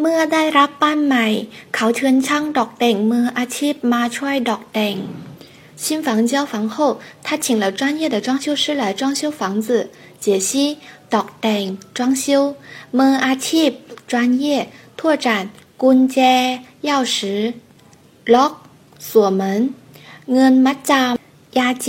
เมื่อได้รับบ้านใหม่ เขาเชิญช่างดอกแต่งมืออาชีพมาช่วยดอกแต่ง新房交房后，他请了专业的装修师来装修房子。解析ดอกแต่ง装修มืออาชีพ专业拓展กุญแจ钥匙ล็อก锁门เงินมัดจำ押金